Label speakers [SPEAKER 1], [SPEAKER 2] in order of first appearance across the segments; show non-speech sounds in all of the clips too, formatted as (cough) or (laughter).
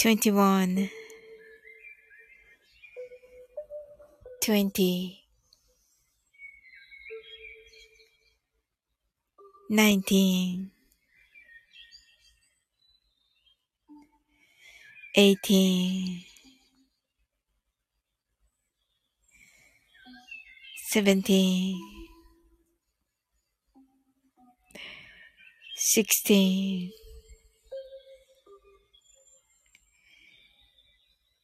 [SPEAKER 1] 21 20 19 18 17 16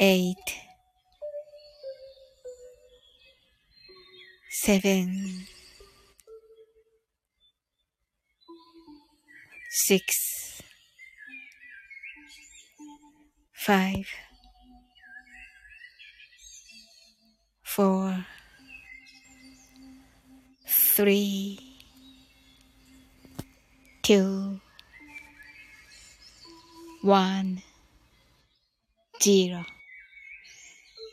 [SPEAKER 1] 8 7 6 5 4 3 2 1 0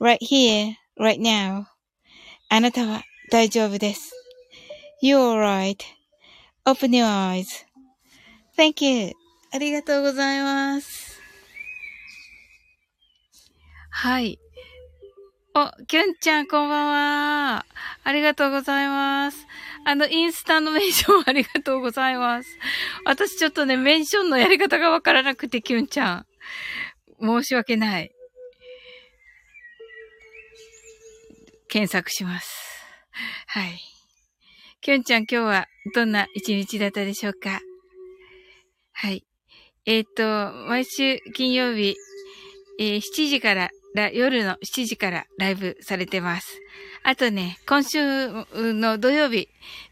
[SPEAKER 1] Right here, right now. あなたは大丈夫です。You're right.Open your eyes.Thank you. ありがとうございます。はい。お、きゅんちゃん、こんばんは。ありがとうございます。あの、インスタのメンションありがとうございます。私ちょっとね、メンションのやり方がわからなくて、きゅんちゃん。申し訳ない。検索します。はい。きょんちゃん今日はどんな一日だったでしょうか？はい。えっ、ー、と、毎週金曜日、えー、7時から夜の7時からライブされてます。あとね、今週の土曜日、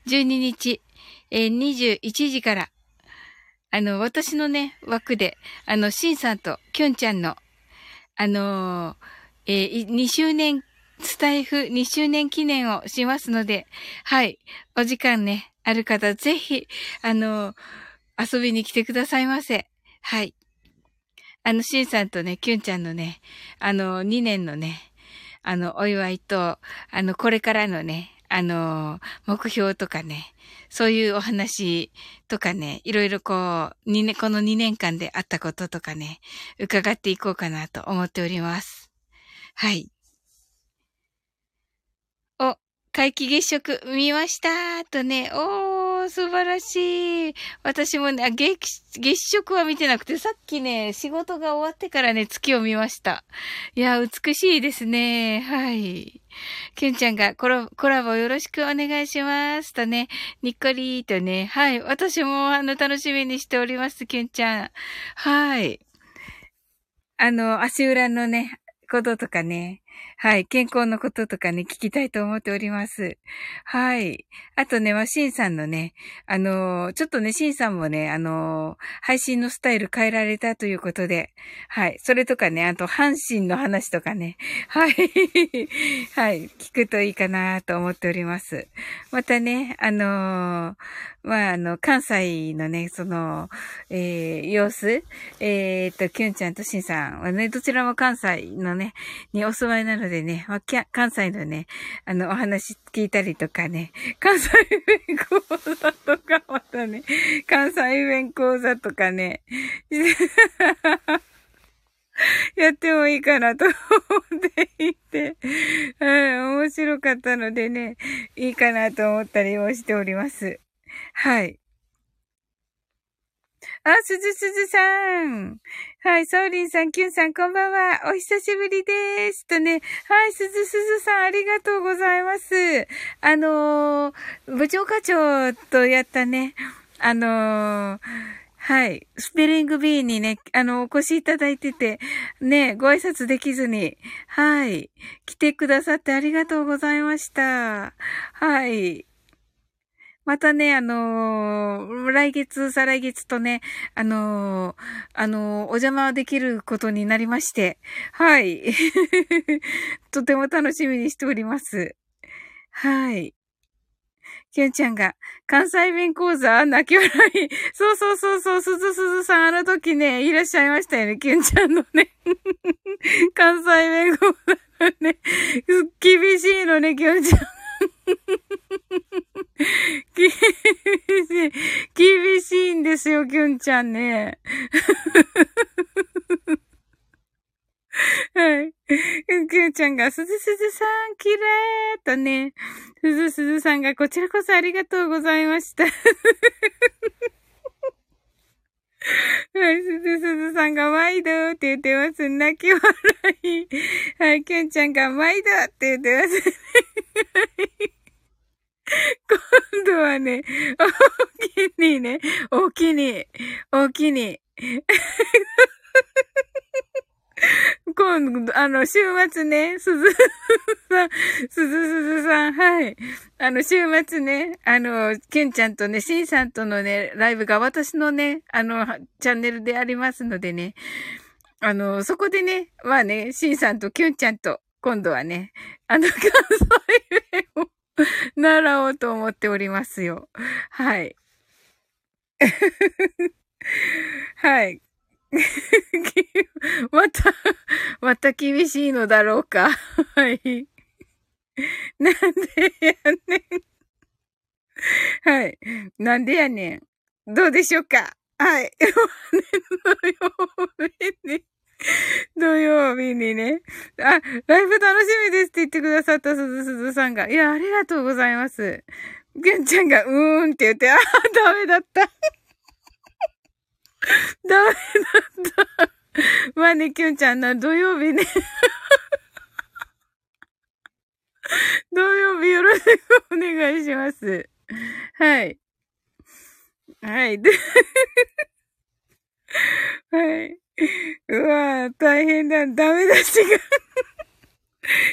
[SPEAKER 1] 12日、えー、21時から、あの、私のね、枠で、あの、シンさんとキョンちゃんの、あのーえー、2周年、スタイフ2周年記念をしますので、はい。お時間ね、ある方、ぜひ、あの、遊びに来てくださいませ。はい。あの、シンさんとね、キュンちゃんのね、あの、2年のね、あの、お祝いと、あの、これからのね、あの、目標とかね、そういうお話とかね、いろいろこう、2年、この2年間であったこととかね、伺っていこうかなと思っております。はい。お、皆既月食見ましたとね、おー、素晴らしい。私もね、月、月食は見てなくて、さっきね、仕事が終わってからね、月を見ました。いや、美しいですね。はい。キュンちゃんがコラコラボよろしくお願いしますとね、にっこりーとね、はい。私もあの、楽しみにしております、キュンちゃん。はい。あの、足裏のね、こととかね。はい。健康のこととかね、聞きたいと思っております。はい。あとね、まあ、シンさんのね、あのー、ちょっとね、シンさんもね、あのー、配信のスタイル変えられたということで、はい。それとかね、あと、阪神の話とかね、はい。はい。聞くといいかなと思っております。またね、あのー、まあ、あの、関西のね、その、えー、様子、えー、と、キュンちゃんとシンさんはね、どちらも関西のね、にお住まいなのでね、まあ、関西のね、あの、お話聞いたりとかね、関西弁講座とか、またね、関西弁講座とかね、(laughs) やってもいいかなと思っていて、はい、面白かったのでね、いいかなと思ったりもしております。はい。あ、すずすずさん。はい、ソーリンさん、キュンさん、こんばんは。お久しぶりです。とね、はい、すずすずさん、ありがとうございます。あのー、部長課長とやったね、あのー、はい。スペリング B にね、あの、お越しいただいてて、ね、ご挨拶できずに、はい。来てくださってありがとうございました。はい。またね、あのー、来月、再来月とね、あのー、あのー、お邪魔できることになりまして、はい。(laughs) とても楽しみにしております。はい。きゅんちゃんが、関西弁講座泣き笑い。そうそうそうそう、すずすずさん、あの時ね、いらっしゃいましたよね、きゅんちゃんのね。(laughs) 関西弁講座ね。(laughs) 厳しいのね、きゅんちゃん。厳しい、厳しいんですよ、きゅんちゃんね。はい。きゅんちゃんが、すずすずさん、きれーとね、すずすずさんが、こちらこそありがとうございました。はい、すずすずさんが、毎度って言ってます。泣き笑い。はい、きゅんちゃんが、毎度って言ってます。今度はね、大きにね、大きに、大きに。今度、あの、週末ね、すずさん、すずすずさん、はい。あの、週末ね、あの、ケンちゃんとね、シンさんとのね、ライブが私のね、あの、チャンネルでありますのでね、あの、そこでね、まあね、シンさんとキュンちゃんと、今度はね、あの、関西弁を (laughs) 習おうと思っておりますよ。はい。(laughs) はい。(laughs) また、また厳しいのだろうか。はい。なんでやねん。はい。なんでやねん。どうでしょうかはい。土曜日にね。あ、ライブ楽しみですって言ってくださったすずすずさんが。いや、ありがとうございます。げんちゃんが、うーんって言って、あ、ダメだった。(laughs) ダメだった。まあね、きゅんちゃんの土曜日ね。(laughs) 土曜日よろしくお願いします。はい。はい。はい。(laughs) (laughs) うわぁ、大変だ。ダメ出しが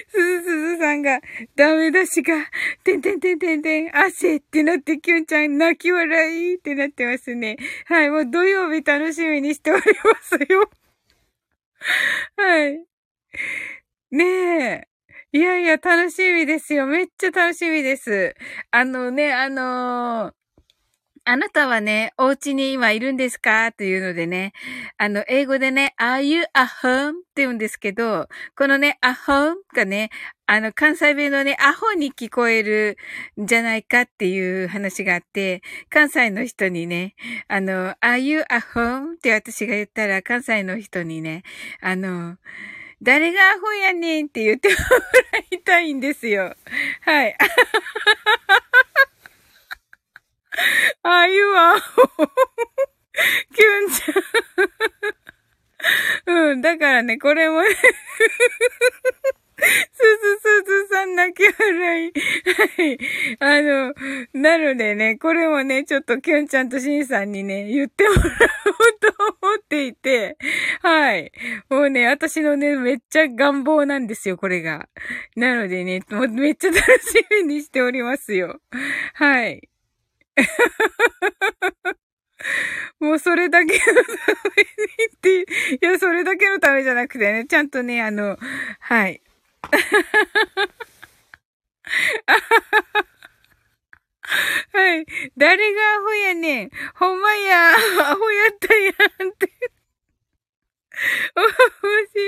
[SPEAKER 1] すずすずさんが、ダメ出しが、てんてんてんてんてん、汗ってなって、きゅんちゃん泣き笑いってなってますね。はい、もう土曜日楽しみにしておりますよ。(laughs) はい。ねえ。いやいや、楽しみですよ。めっちゃ楽しみです。あのね、あのー、あなたはね、お家に今いるんですか？っていうのでね、あの、英語でね、are you a home? って言うんですけど、このね、a home がね、あの、関西弁のね、アホに聞こえるんじゃないかっていう話があって、関西の人にね、あの、are you a home? って私が言ったら、関西の人にね、あの、誰がアホやねんって言ってもらいたいんですよ。はい。(laughs) あゆは、(laughs) キュンちゃん。うん、だからね、これもね (laughs) すずすずさん泣き笑い。はい。あの、なのでね、これもね、ちょっときゅんちゃんとしんさんにね、言ってもらおうと思っていて、はい。もうね、私のね、めっちゃ願望なんですよ、これが。なのでね、もうめっちゃ楽しみにしておりますよ。はい。(laughs) もうそれだけのためにって、いや、それだけのためじゃなくてね、ちゃんとね、あの、はい。(laughs) はい。誰がアホやねん。ほんまや。アホやったやんって。(laughs) 面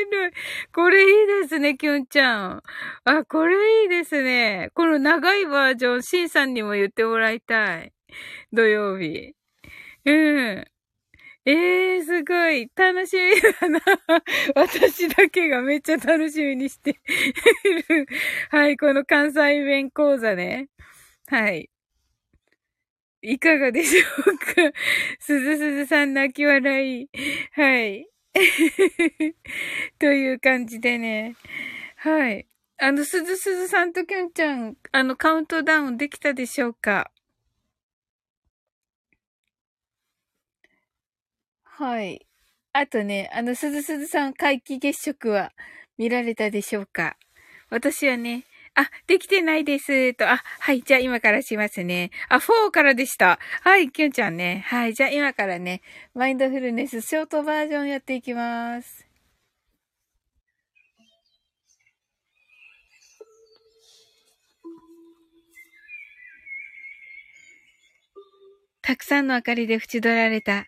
[SPEAKER 1] 白い。これいいですね、きょんちゃん。あ、これいいですね。この長いバージョン、シンさんにも言ってもらいたい。(laughs) 土曜日。うん。ええー、すごい。楽しみだな。(laughs) 私だけがめっちゃ楽しみにしてる。(laughs) はい、この関西弁講座ね。はい。いかがでしょうか？すずすずさん泣き笑い。はい。という感じでね。はい。あの、すずすずさんときょんちゃん、あの、カウントダウンできたでしょうか？はい。あとね、あの、すずすずさん皆既月食は見られたでしょうか？私はね、あ、できてないです。と、あ、はい、じゃあ今からしますね。あ、4からでした。はい、きゅんちゃんね。はい、じゃあ今からね、マインドフルネスショートバージョンやっていきます。たくさんの明かりで縁取られた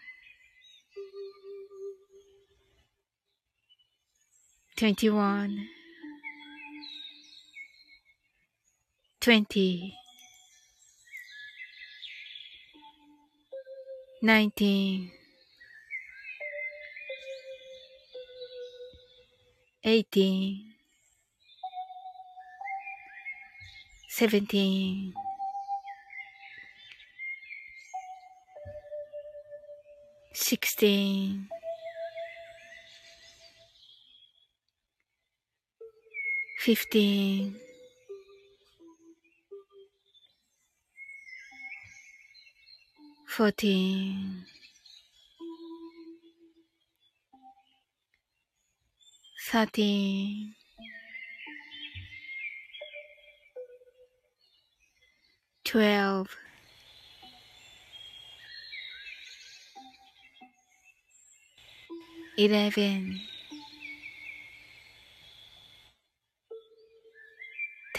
[SPEAKER 1] 21 20 19 18 17 16 fifteen, fourteen, thirteen, twelve, eleven,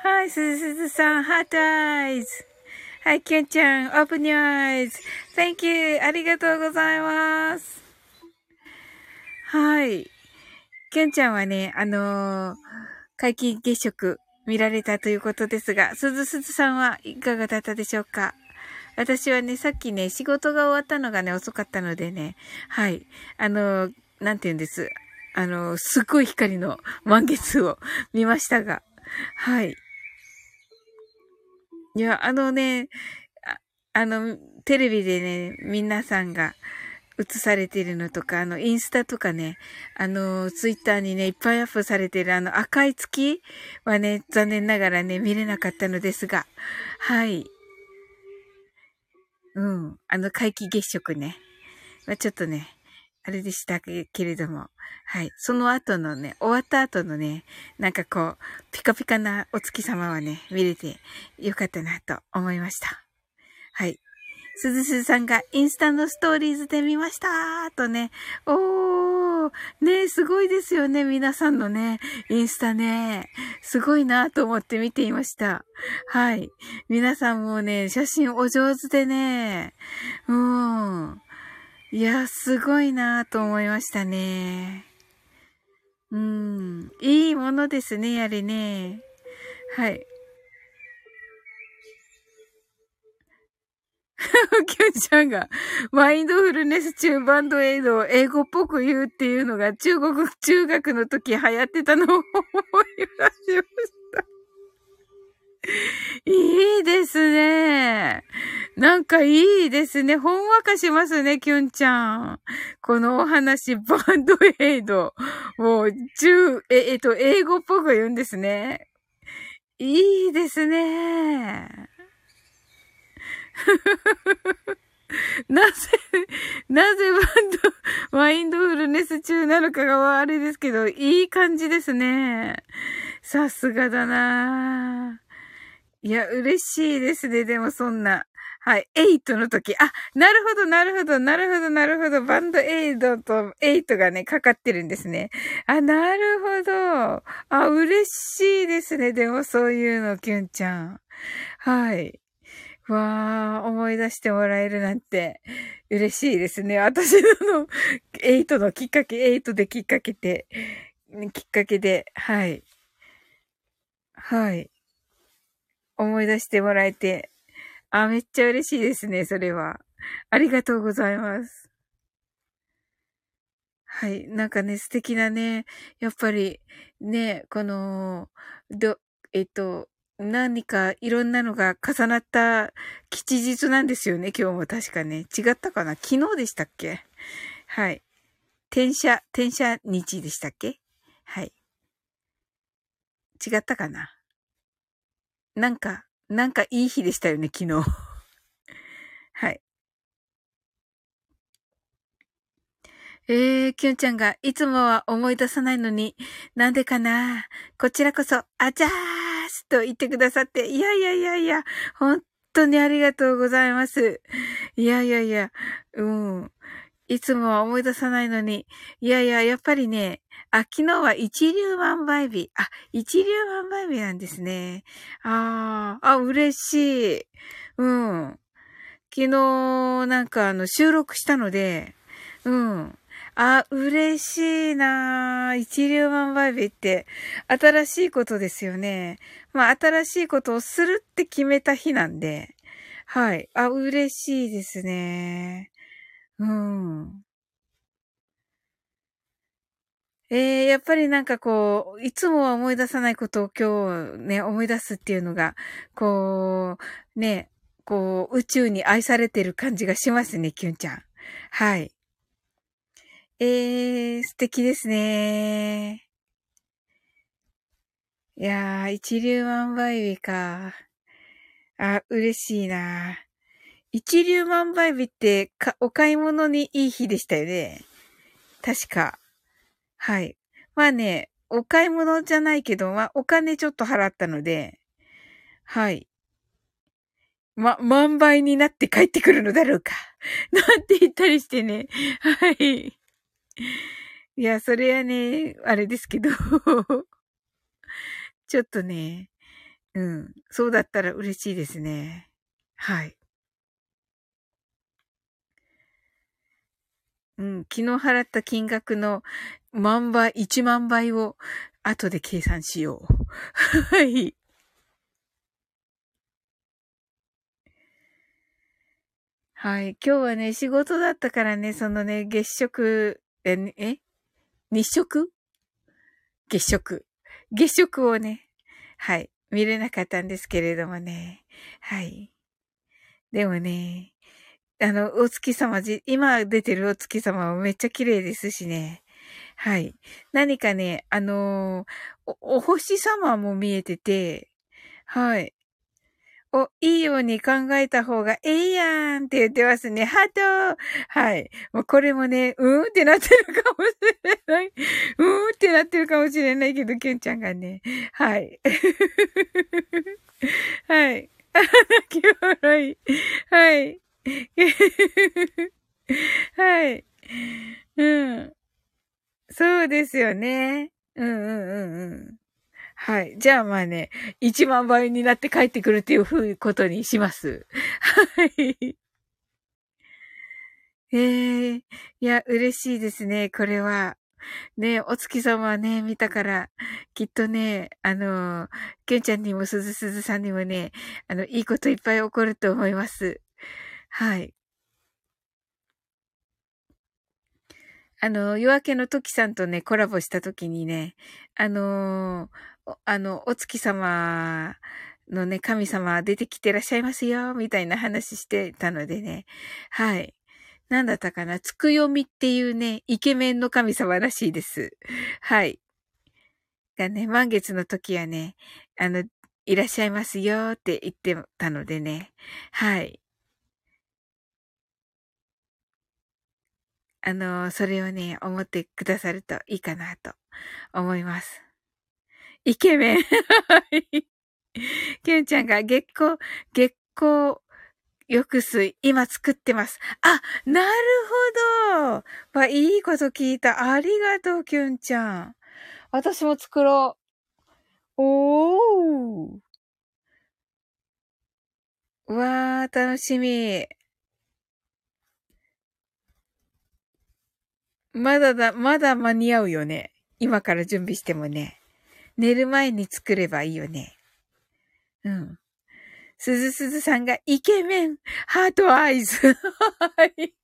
[SPEAKER 1] はい、すずすずさん、ハートアイズ。はい、きゅんちゃん、Open your eyes.Thank you. ありがとうございます。はい。きゅんちゃんはね、あのー、皆既月食見られたということですが、すずすずさんはいかがだったでしょうか？私はね、さっきね、仕事が終わったのがね、遅かったのでね、はい。あの、なんて言うんです？あの、すっごい光の満月を見ましたが、はい。いや、あのね、ああの、テレビでね、皆さんが映されているのとか、あの、インスタとかね、あの、ツイッターにね、いっぱいアップされてるあの赤い月はね、残念ながらね、見れなかったのですが、はい。うん。あの、皆既月食ね。まあ、ちょっとね、あれでしたけれども、はい。その後のね、終わった後のね、なんかこう、ピカピカなお月様はね、見れてよかったなと思いました。はい。すずすさんがインスタのストーリーズで見ましたーとね。おー、ねすごいですよね。皆さんのね、インスタね。すごいなと思って見ていました。はい。皆さんもね、写真お上手でね。うん。いや、すごいなと思いましたね。うん。いいものですね、やれね。はい。(laughs) キュンちゃんが、マインドフルネス中バンドエイドを英語っぽく言うっていうのが中国、中学の時流行ってたのを思い出しました。(laughs) いいですね。なんかいいですね。ほんわかしますね、キュンちゃん。このお話、バンドエイド。もう、中、え、えっと、英語っぽく言うんですね。いいですね。(laughs) なぜ、なぜバンド、マインドフルネス中なのかがあれですけど、いい感じですね。さすがだないや、嬉しいですね。でもそんな。はい。エイトの時。あ、なるほど、なるほど、なるほど、なるほど。バンドエイドとエイトがね、かかってるんですね。あ、なるほど。あ、嬉しいですね。でもそういうの、キュンちゃん。はい。わー、思い出してもらえるなんて嬉しいですね。私のの、エイトのきっかけ、エイトできっかけて、きっかけで、はい。はい。思い出してもらえて、あ、めっちゃ嬉しいですね、それは。ありがとうございます。はい。なんかね、素敵なね、やっぱり、ね、この、ど、えっと、何かいろんなのが重なった吉日なんですよね、今日も確かね。違ったかな？昨日でしたっけ？はい。転写、転写日でしたっけ？はい。違ったかな？なんか、なんかいい日でしたよね、昨日。(laughs) はい。えー、きゅんちゃんが、いつもは思い出さないのに、なんでかな？こちらこそ、あざーすと言ってくださって、いやいやいやいや、本当にありがとうございます。いやいやいや、うん。いつもは思い出さないのに、いやいや、やっぱりね、あ、昨日は一粒万倍日。あ、一粒万倍日なんですね。ああ、あ、嬉しい。うん。昨日、なんかあの、収録したので、うん。あ、嬉しいな一粒万倍日って、新しいことですよね。まあ、新しいことをするって決めた日なんで、はい。あ、嬉しいですね。うん。えー、やっぱりなんかこう、いつもは思い出さないことを今日ね、思い出すっていうのが、こう、ね、こう、宇宙に愛されてる感じがしますね、キュンちゃん。はい。えー、素敵ですね。いやー、一粒万倍日か。あ、嬉しいな。一粒万倍日ってか、お買い物にいい日でしたよね。確か。はい。まあね、お買い物じゃないけど、まあ、お金ちょっと払ったので、はい。ま、万倍になって帰ってくるのだろうか。(laughs) なんて言ったりしてね。はい。いや、それはね、あれですけど。ちょっとね、うん。そうだったら嬉しいですね。はい。うん。昨日払った金額の万倍、1万倍を後で計算しよう。(laughs) はい。はい。今日はね、仕事だったからね、そのね、月食、え、え日食？月食。月食をね、はい。見れなかったんですけれどもね。はい。でもね、あの、お月様じ、今出てるお月様もめっちゃ綺麗ですしね。はい。何かね、あのー、お、お星様も見えてて、はい。お、いいように考えた方がええやんって言ってますね。ハートはい。もうこれもね、うーんってなってるかもしれない。うーんってなってるかもしれないけど、ケンちゃんがね。はい。(laughs) はい。あ、(laughs) 泣き笑い。はい。(laughs) はい。うん。そうですよね。うんうんうんうん。はい。じゃあまあね、1万倍になって帰ってくるっていうふうことにします。はい。ええー、いや、嬉しいですね、これは。ねお月様はね、見たから、きっとね、あの、ケンちゃんにもすずすずさんにもね、あの、いいこといっぱい起こると思います。はい。あの、夜明けの時さんとね、コラボした時にね、あのあの、お月様のね、神様出てきてらっしゃいますよ、みたいな話してたのでね。はい。なんだったかな？つくよみっていうね、イケメンの神様らしいです。はい。がね、満月の時はね、あの、いらっしゃいますよって言ってたのでね。はい。あの、それをね、思ってくださるといいかなと思います。イケメン。(laughs) ケンちゃんが月光、月光浴水、今作ってます。あ、なるほど。まあ、いいこと聞いた。ありがとう、キュンちゃん。私も作ろう。おー。わー、楽しみ。まだだ、まだ間に合うよね。今から準備してもね。寝る前に作ればいいよね。うん。すずすずさんがイケメン、ハートアイズ。はい。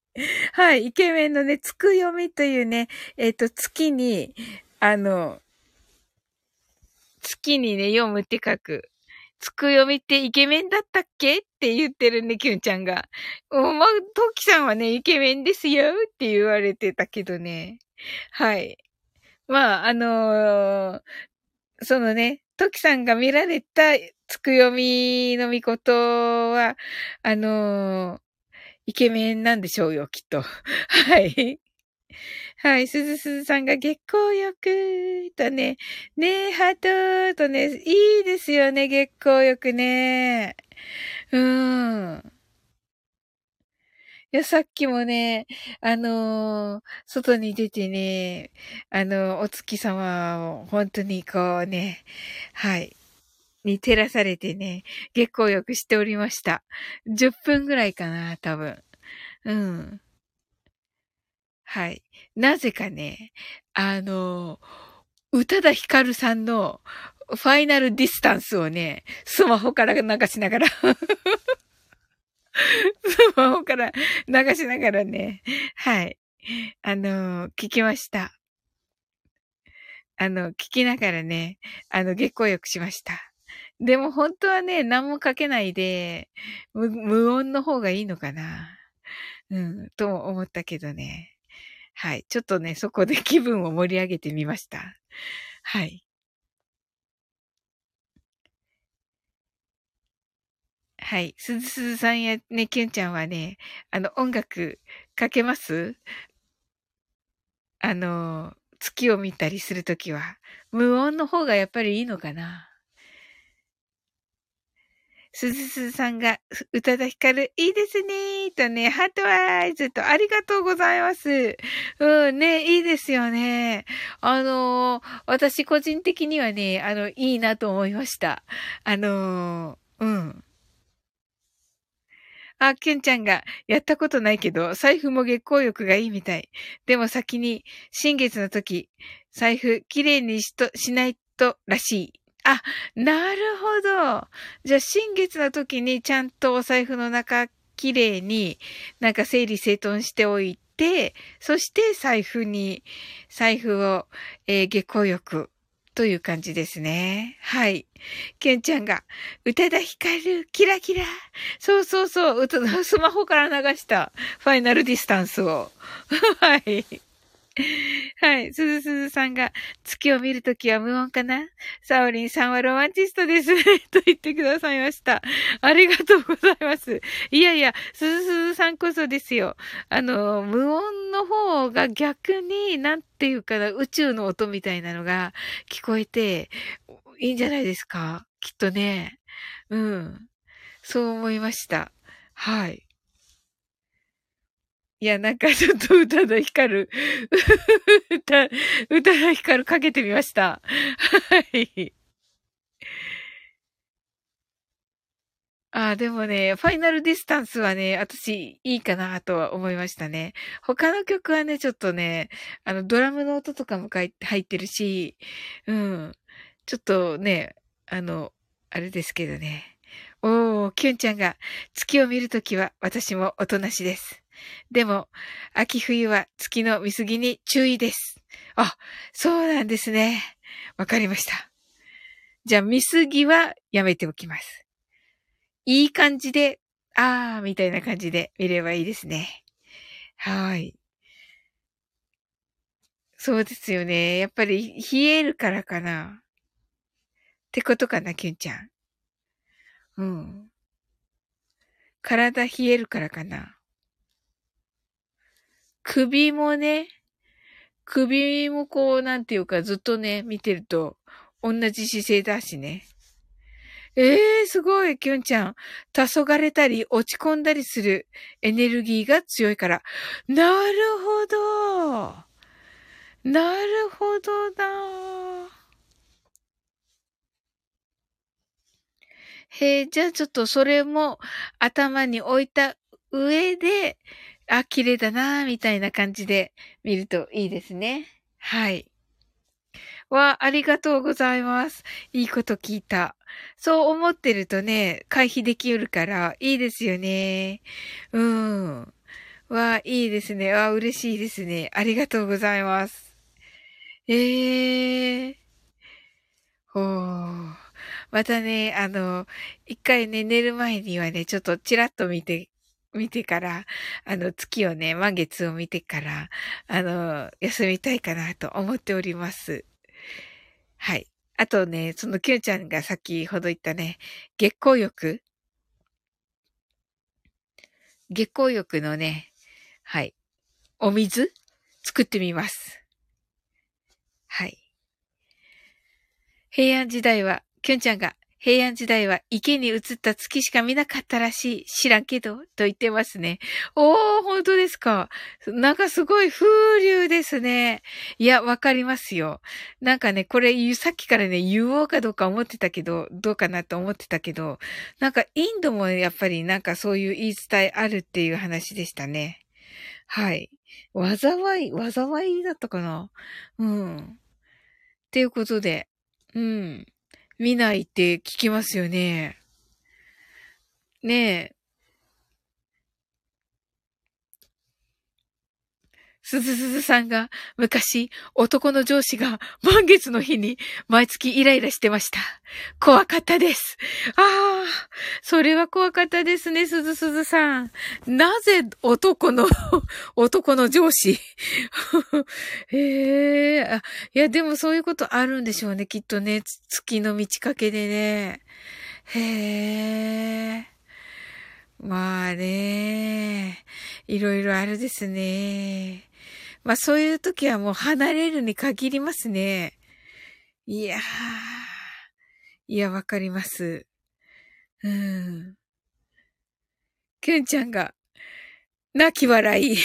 [SPEAKER 1] はい。イケメンのね、つく読みというね、えっ、ー、と、月に、あの、月にね、読むって書く。つく読みってイケメンだったっけ？って言ってるね、キュンちゃんが。おま、トキさんはね、イケメンですよって言われてたけどね。はい。まあ、あのー、そのね、トキさんが見られたつくよみのみことは、あのー、イケメンなんでしょうよ、きっと。(laughs) はい。はい。すずすずさんが月光浴とね、ねえ、ハートとね、いいですよね、月光浴ね。うん。いや、さっきもね、あのー、外に出てね、あの、お月様を本当にこうね、はい、に照らされてね、月光浴しておりました。10分ぐらいかな、多分。うん。はい。なぜかね、あの、宇多田ヒカルさんのファイナルディスタンスをね、スマホから流しながら (laughs) スマホから流しながらね、はい。あの、聞きました。あの、聞きながらね、あの、月光浴しました。でも本当はね、何もかけないで、無音の方がいいのかな。うん、と思ったけどね。はい。ちょっとね、そこで (laughs) 気分を盛り上げてみました。はい。はい。すずすずさんやね、きゅんちゃんはね、あの、音楽かけます？あの、月を見たりするときは。無音の方がやっぱりいいのかな？すずすずさんが、宇多田ヒカル、いいですねとね、ハートワイズとありがとうございます。うんね、いいですよね。あのー、私個人的にはね、あの、いいなと思いました。あのー、うん。あ、ケンちゃんが、やったことないけど、財布も月光浴がいいみたい。でも先に、新月の時、財布きれいにしと、しないとらしい。あ、なるほど。じゃあ、新月の時にちゃんとお財布の中、きれいになんか整理整頓しておいて、そして財布に、財布を、えー、月光浴という感じですね。はい。ケンちゃんが、宇多田ヒカル、キラキラ。そうそうそう、スマホから流したファイナルディスタンスを。(laughs) はい。(laughs) はい。すずすずさんが、月を見るときは無音かな？サオリンさんはロマンチストです (laughs) と言ってくださいました。ありがとうございます。いやいや、すずすずさんこそですよ。あの、無音の方が逆に、なんていうかな、宇宙の音みたいなのが聞こえて、いいんじゃないですか？きっとね。うん。そう思いました。はい。いや、なんかちょっと歌の光る、歌、歌の光るかけてみました。はい。ああ、でもね、ファイナルディスタンスはね、私いいかなとは思いましたね。他の曲はね、ちょっとね、あの、ドラムの音とかも入ってるし、うん。ちょっとね、あの、あれですけどね。おー、キュンちゃんが月を見るときは私もおとなしです。でも、秋冬は月の見過ぎに注意です。あ、そうなんですね。わかりました。じゃあ、見過ぎはやめておきます。いい感じで、あー、みたいな感じで見ればいいですね。はい。そうですよね。やっぱり冷えるからかな。ってことかな、キュンちゃん。うん。体冷えるからかな。首もね、首もこう、なんていうか、ずっとね、見てると、同じ姿勢だしね。ええー、すごい、きゅんちゃん。黄昏たり、落ち込んだりするエネルギーが強いから。なるほど。なるほどだ。へえ、じゃあちょっとそれも頭に置いた上で、あ、綺麗だなみたいな感じで見るといいですね。はい。わ、ありがとうございます。いいこと聞いた。そう思ってるとね、回避できるから、いいですよね。うん。わ、いいですね。わ、嬉しいですね。ありがとうございます。ええー。ほー。またね、あの、一回ね、寝る前にはね、ちょっとチラッと見て見てから、あの、月をね、満月を見てから、あの、休みたいかなと思っております。はい。あとね、そのキュンちゃんが先ほど言ったね、月光浴月光浴のね、はい。お水？作ってみます。はい。平安時代は、キュンちゃんが平安時代は池に映った月しか見なかったらしい。知らんけど、と言ってますね。おー、本当ですか。なんかすごい風流ですね。いや、わかりますよ。なんかね、これ、さっきからね、言おうかどうか思ってたけど、どうかなと思ってたけど、なんかインドもやっぱりなんかそういう言い伝えあるっていう話でしたね。はい。災い、災いだったかなうん。っていうことで、うん。見ないって聞きますよね。ねえ。すずすずさんが昔男の上司が満月の日に毎月イライラしてました。怖かったです。ああ、それは怖かったですね、すずすずさん。なぜ男の、(laughs) 男の上司？(laughs) へえあ、いやでもそういうことあるんでしょうね、きっとね。月の満ち欠けでね。へえ。まあね、いろいろあるですね。まあそういう時はもう離れるに限りますね。いやー。いや、わかります。うん。くんちゃんが、泣き笑い。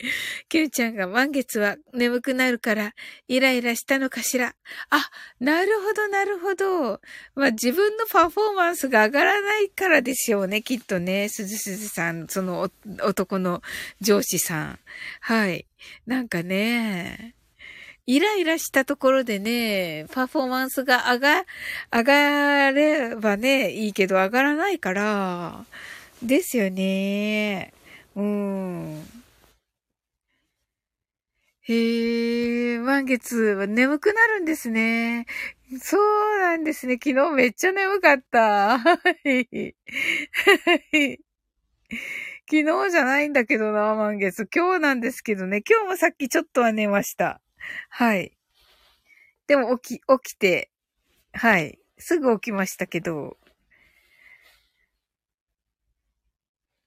[SPEAKER 1] (laughs) ケンちゃんが満月は眠くなるからイライラしたのかしら？あ、なるほど、なるほど。まあ自分のパフォーマンスが上がらないからでしょうね、きっとね。すずすずさん、その男の上司さん。はい。なんかね、イライラしたところでね、パフォーマンスが上が、上がればね、いいけど上がらないから、ですよね。うん。へえ、満月は眠くなるんですね。そうなんですね。昨日めっちゃ眠かった。昨日じゃないんだけどな、満月。今日なんですけどね。今日もさっきちょっとは寝ました。はい。でも起き、起きて、はい。すぐ起きましたけど。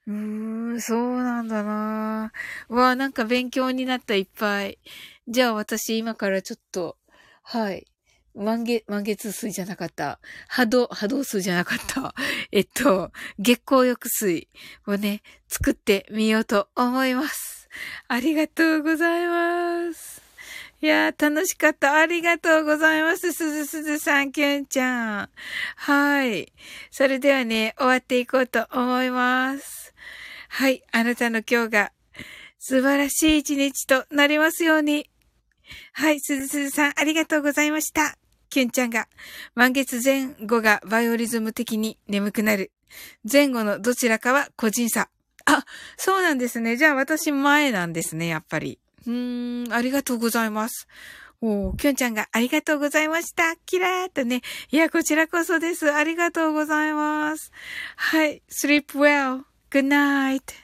[SPEAKER 1] うーん、そうなんだなぁ。わあ、なんか勉強になったいっぱい。じゃあ私今からちょっと、はい。満月、満月水じゃなかった。波動、波動水じゃなかった。(laughs) えっと、月光浴水をね、作ってみようと思います。ありがとうございます。いやー、楽しかった。ありがとうございます。すずすずさん、きゅんちゃん。はい。それではね、終わっていこうと思います。はい。あなたの今日が素晴らしい一日となりますように。はい。すずすずさん、ありがとうございました。キュンちゃんが、満月前後がバイオリズム的に眠くなる。前後のどちらかは個人差。あ、そうなんですね。じゃあ私前なんですね、やっぱり。うーん、ありがとうございます。おー、きょんちゃんがありがとうございました。キラーっとね。いや、こちらこそです。ありがとうございます。はい。sleep well. Good night.